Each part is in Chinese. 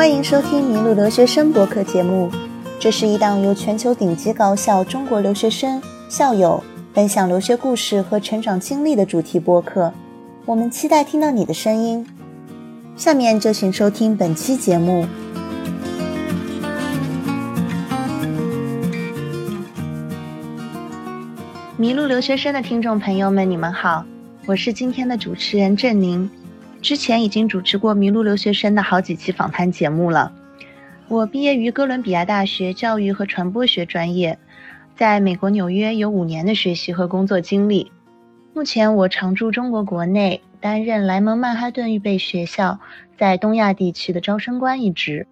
欢迎收听《麋鹿留学生》博客节目。这是一档由全球顶级高校中国留学生校友分享留学故事和成长经历的主题播客。我们期待听到你的声音。下面就请收听本期节目。麋鹿留学生的听众朋友们，你们好，我是今天的主持人郑宁。之前已经主持过麋鹿留学生的好几期访谈节目了。我毕业于哥伦比亚大学教育和传播学专业，在美国纽约有五年的学习和工作经历。目前我常驻中国国内，担任莱蒙曼哈顿预备学校在东亚地区的招生官一职。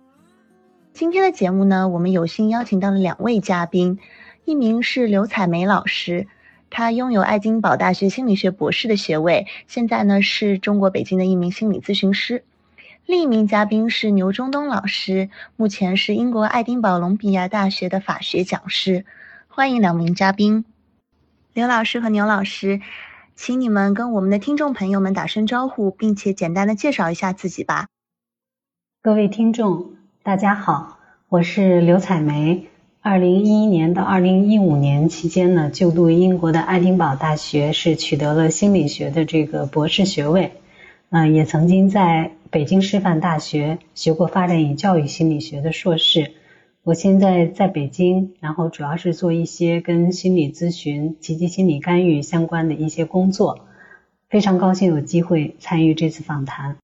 今天的节目呢，我们有幸邀请到了两位嘉宾，一名是刘彩梅老师。他拥有爱丁堡大学心理学博士的学位，现在呢是中国北京的一名心理咨询师。另一名嘉宾是牛中东老师，目前是英国爱丁堡隆比亚大学的法学讲师。欢迎两名嘉宾，刘老师和牛老师，请你们跟我们的听众朋友们打声招呼，并且简单的介绍一下自己吧。各位听众，大家好，我是刘彩梅。二零一一年到二零一五年期间呢，就读英国的爱丁堡大学，是取得了心理学的这个博士学位。嗯，也曾经在北京师范大学学过发展与教育心理学的硕士。我现在在北京，然后主要是做一些跟心理咨询、积极心理干预相关的一些工作。非常高兴有机会参与这次访谈。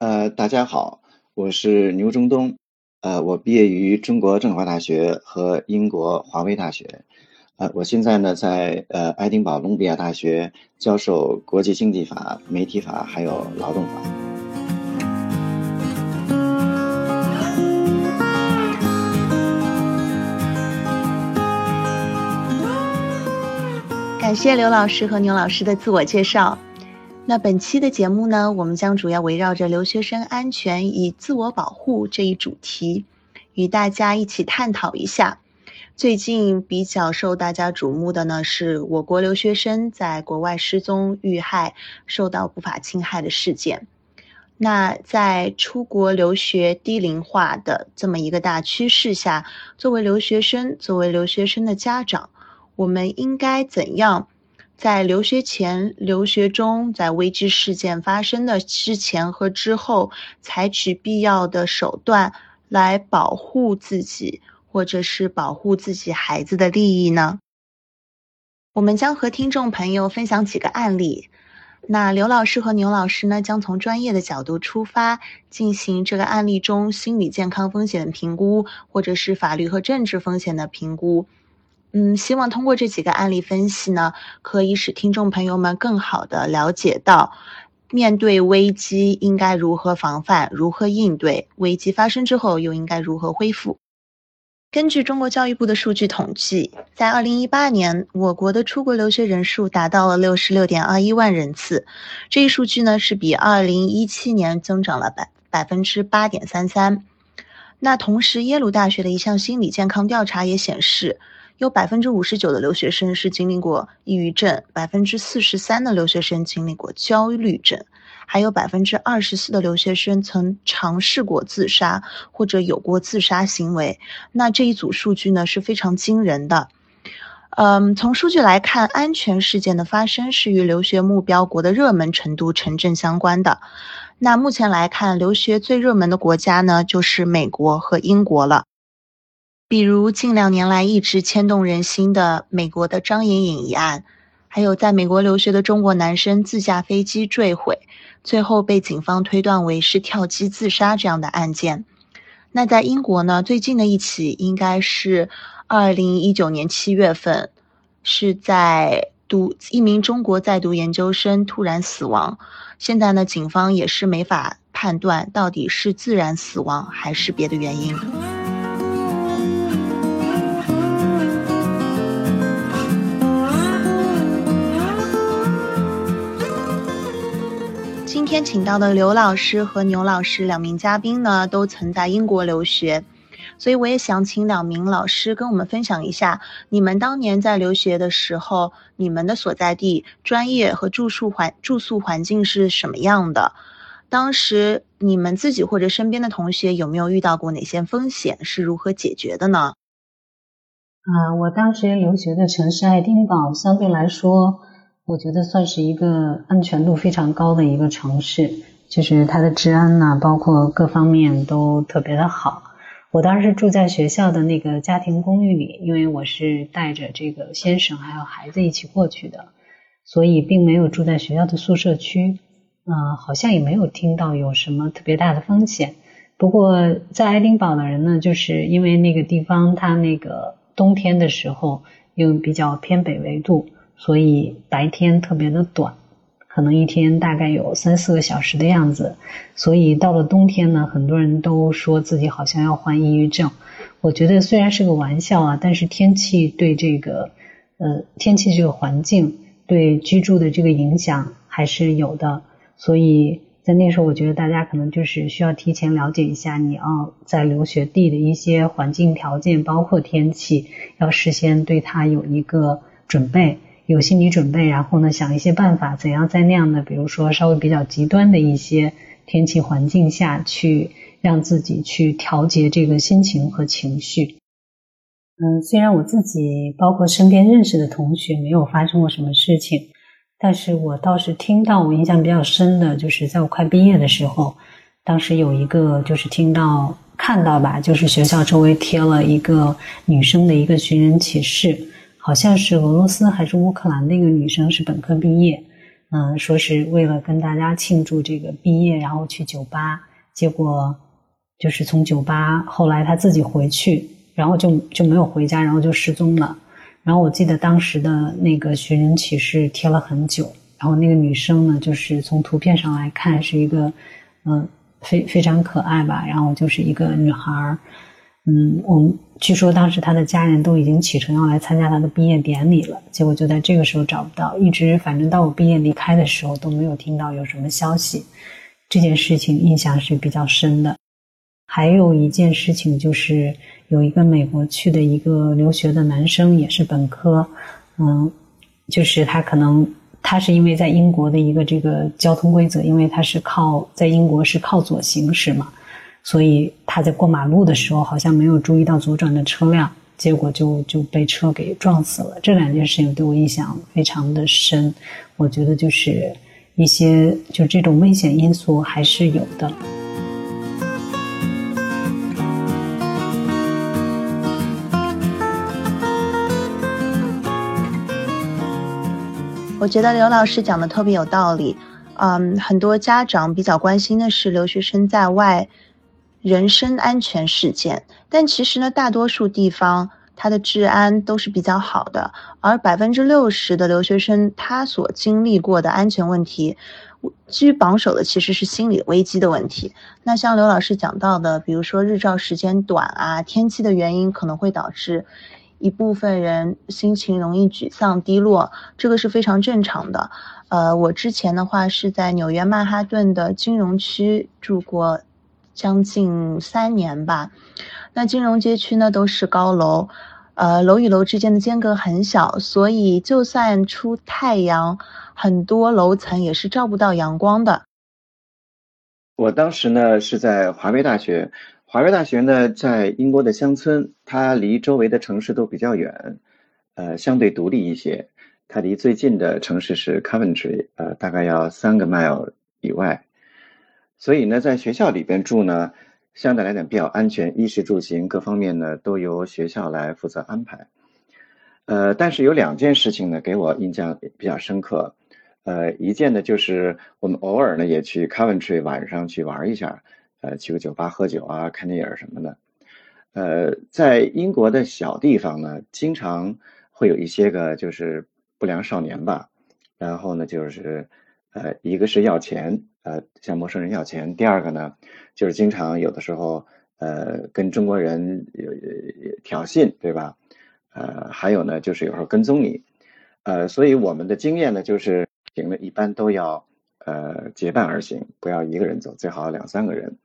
呃，大家好，我是牛中东。呃，我毕业于中国政法大学和英国华威大学，呃，我现在呢在呃爱丁堡隆比亚大学教授国际经济法、媒体法还有劳动法。感谢刘老师和牛老师的自我介绍。那本期的节目呢，我们将主要围绕着留学生安全与自我保护这一主题，与大家一起探讨一下。最近比较受大家瞩目的呢，是我国留学生在国外失踪遇害、受到不法侵害的事件。那在出国留学低龄化的这么一个大趋势下，作为留学生，作为留学生的家长，我们应该怎样？在留学前、留学中，在危机事件发生的之前和之后，采取必要的手段来保护自己，或者是保护自己孩子的利益呢？我们将和听众朋友分享几个案例。那刘老师和牛老师呢，将从专业的角度出发，进行这个案例中心理健康风险的评估，或者是法律和政治风险的评估。嗯，希望通过这几个案例分析呢，可以使听众朋友们更好的了解到，面对危机应该如何防范，如何应对，危机发生之后又应该如何恢复。根据中国教育部的数据统计，在二零一八年，我国的出国留学人数达到了六十六点二一万人次，这一数据呢是比二零一七年增长了百百分之八点三三。那同时，耶鲁大学的一项心理健康调查也显示。有百分之五十九的留学生是经历过抑郁症，百分之四十三的留学生经历过焦虑症，还有百分之二十四的留学生曾尝试过自杀或者有过自杀行为。那这一组数据呢是非常惊人的。嗯，从数据来看，安全事件的发生是与留学目标国的热门程度成正相关的。那目前来看，留学最热门的国家呢就是美国和英国了。比如近两年来一直牵动人心的美国的张颖颖一案，还有在美国留学的中国男生自驾飞机坠毁，最后被警方推断为是跳机自杀这样的案件。那在英国呢，最近的一起应该是二零一九年七月份，是在读一名中国在读研究生突然死亡。现在呢，警方也是没法判断到底是自然死亡还是别的原因。今天请到的刘老师和牛老师两名嘉宾呢，都曾在英国留学，所以我也想请两名老师跟我们分享一下，你们当年在留学的时候，你们的所在地、专业和住宿环住宿环境是什么样的？当时你们自己或者身边的同学有没有遇到过哪些风险？是如何解决的呢？啊，我当时留学的城市爱丁堡，相对来说，我觉得算是一个安全度非常高的一个城市，就是它的治安呐，包括各方面都特别的好。我当时住在学校的那个家庭公寓里，因为我是带着这个先生还有孩子一起过去的，所以并没有住在学校的宿舍区。嗯，好像也没有听到有什么特别大的风险。不过在爱丁堡的人呢，就是因为那个地方它那个。冬天的时候，又比较偏北纬度，所以白天特别的短，可能一天大概有三四个小时的样子。所以到了冬天呢，很多人都说自己好像要患抑郁症。我觉得虽然是个玩笑啊，但是天气对这个呃天气这个环境对居住的这个影响还是有的，所以。在那时候，我觉得大家可能就是需要提前了解一下你要在留学地的一些环境条件，包括天气，要事先对它有一个准备，有心理准备，然后呢，想一些办法，怎样在那样的，比如说稍微比较极端的一些天气环境下去，让自己去调节这个心情和情绪。嗯，虽然我自己包括身边认识的同学没有发生过什么事情。但是我倒是听到，我印象比较深的，就是在我快毕业的时候，当时有一个就是听到看到吧，就是学校周围贴了一个女生的一个寻人启事，好像是俄罗斯还是乌克兰的一个女生，是本科毕业，嗯，说是为了跟大家庆祝这个毕业，然后去酒吧，结果就是从酒吧后来她自己回去，然后就就没有回家，然后就失踪了。然后我记得当时的那个寻人启事贴了很久，然后那个女生呢，就是从图片上来看是一个，嗯，非非常可爱吧，然后就是一个女孩儿，嗯，我们据说当时他的家人都已经启程要来参加他的毕业典礼了，结果就在这个时候找不到，一直反正到我毕业离开的时候都没有听到有什么消息，这件事情印象是比较深的。还有一件事情就是。有一个美国去的一个留学的男生，也是本科，嗯，就是他可能他是因为在英国的一个这个交通规则，因为他是靠在英国是靠左行驶嘛，所以他在过马路的时候好像没有注意到左转的车辆，结果就就被车给撞死了。这两件事情对我印象非常的深，我觉得就是一些就这种危险因素还是有的。我觉得刘老师讲的特别有道理，嗯，很多家长比较关心的是留学生在外人身安全事件，但其实呢，大多数地方它的治安都是比较好的，而百分之六十的留学生他所经历过的安全问题，居榜首的其实是心理危机的问题。那像刘老师讲到的，比如说日照时间短啊，天气的原因可能会导致。一部分人心情容易沮丧低落，这个是非常正常的。呃，我之前的话是在纽约曼哈顿的金融区住过将近三年吧。那金融街区呢都是高楼，呃，楼与楼之间的间隔很小，所以就算出太阳，很多楼层也是照不到阳光的。我当时呢是在华威大学。华威大学呢，在英国的乡村，它离周围的城市都比较远，呃，相对独立一些。它离最近的城市是 Coventry，呃，大概要三个 mile 以外。所以呢，在学校里边住呢，相对来讲比较安全，衣食住行各方面呢都由学校来负责安排。呃，但是有两件事情呢，给我印象比较深刻。呃，一件呢就是我们偶尔呢也去 Coventry 晚上去玩一下。呃，去个酒吧喝酒啊，看电影什么的。呃，在英国的小地方呢，经常会有一些个就是不良少年吧。然后呢，就是呃，一个是要钱，呃，向陌生人要钱；第二个呢，就是经常有的时候呃，跟中国人有挑衅，对吧？呃，还有呢，就是有时候跟踪你。呃，所以我们的经验呢，就是行了一般都要呃结伴而行，不要一个人走，最好两三个人。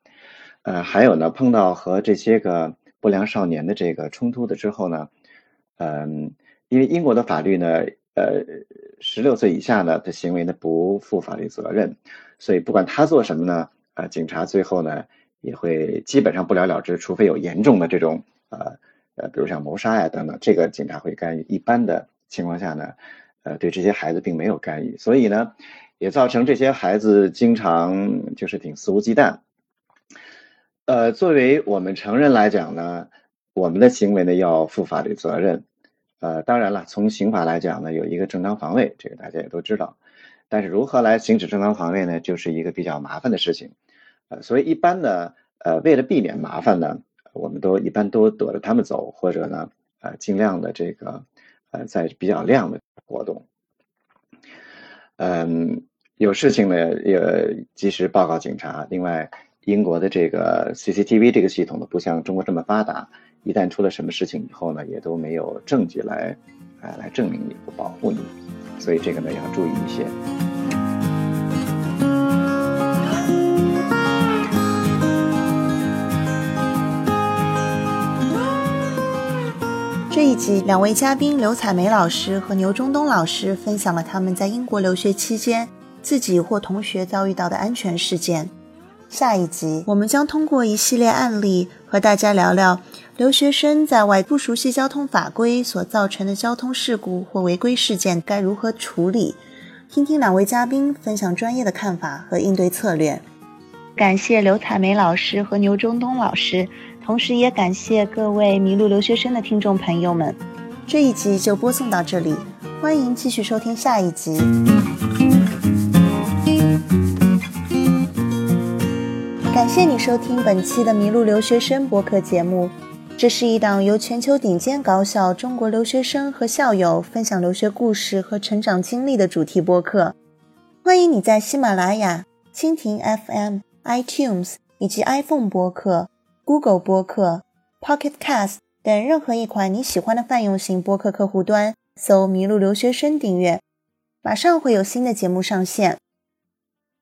呃，还有呢，碰到和这些个不良少年的这个冲突的之后呢，嗯，因为英国的法律呢，呃，十六岁以下呢的行为呢不负法律责任，所以不管他做什么呢，呃，警察最后呢也会基本上不了了之，除非有严重的这种呃呃，比如像谋杀呀等等，这个警察会干预。一般的情况下呢，呃，对这些孩子并没有干预，所以呢，也造成这些孩子经常就是挺肆无忌惮。呃，作为我们成人来讲呢，我们的行为呢要负法律责任。呃，当然了，从刑法来讲呢，有一个正当防卫，这个大家也都知道。但是如何来行使正当防卫呢，就是一个比较麻烦的事情。呃，所以一般呢，呃，为了避免麻烦呢，我们都一般都躲着他们走，或者呢，呃，尽量的这个，呃，在比较亮的活动。嗯，有事情呢也及时报告警察。另外，英国的这个 CCTV 这个系统呢，不像中国这么发达。一旦出了什么事情以后呢，也都没有证据来，啊，来证明你不保护你，所以这个呢要注意一些。这一集，两位嘉宾刘彩梅老师和牛中东老师分享了他们在英国留学期间自己或同学遭遇到的安全事件。下一集，我们将通过一系列案例和大家聊聊留学生在外不熟悉交通法规所造成的交通事故或违规事件该如何处理，听听两位嘉宾分享专业的看法和应对策略。感谢刘彩梅老师和牛中东老师，同时也感谢各位迷路留学生的听众朋友们。这一集就播送到这里，欢迎继续收听下一集。感谢你收听本期的《迷路留学生》播客节目。这是一档由全球顶尖高校中国留学生和校友分享留学故事和成长经历的主题播客。欢迎你在喜马拉雅、蜻蜓 FM、iTunes 以及 iPhone 播客、Google 播客、Pocket Cast 等任何一款你喜欢的泛用型播客客户端搜“迷路留学生”订阅，马上会有新的节目上线。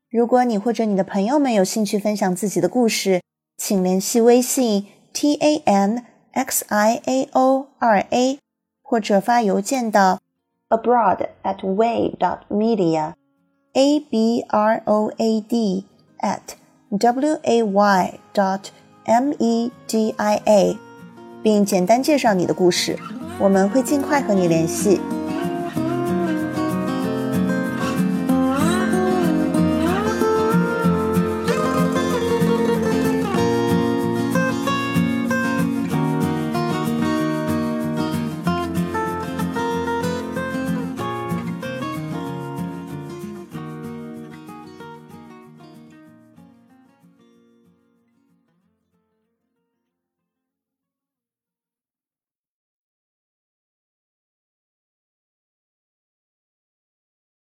如果你或者你的朋友们有兴趣分享自己的故事，请联系微信 t a n x i a o r a，或者发邮件到 abroad at way dot media a b r o a d at w a y dot m e d i a，并简单介绍你的故事，我们会尽快和你联系。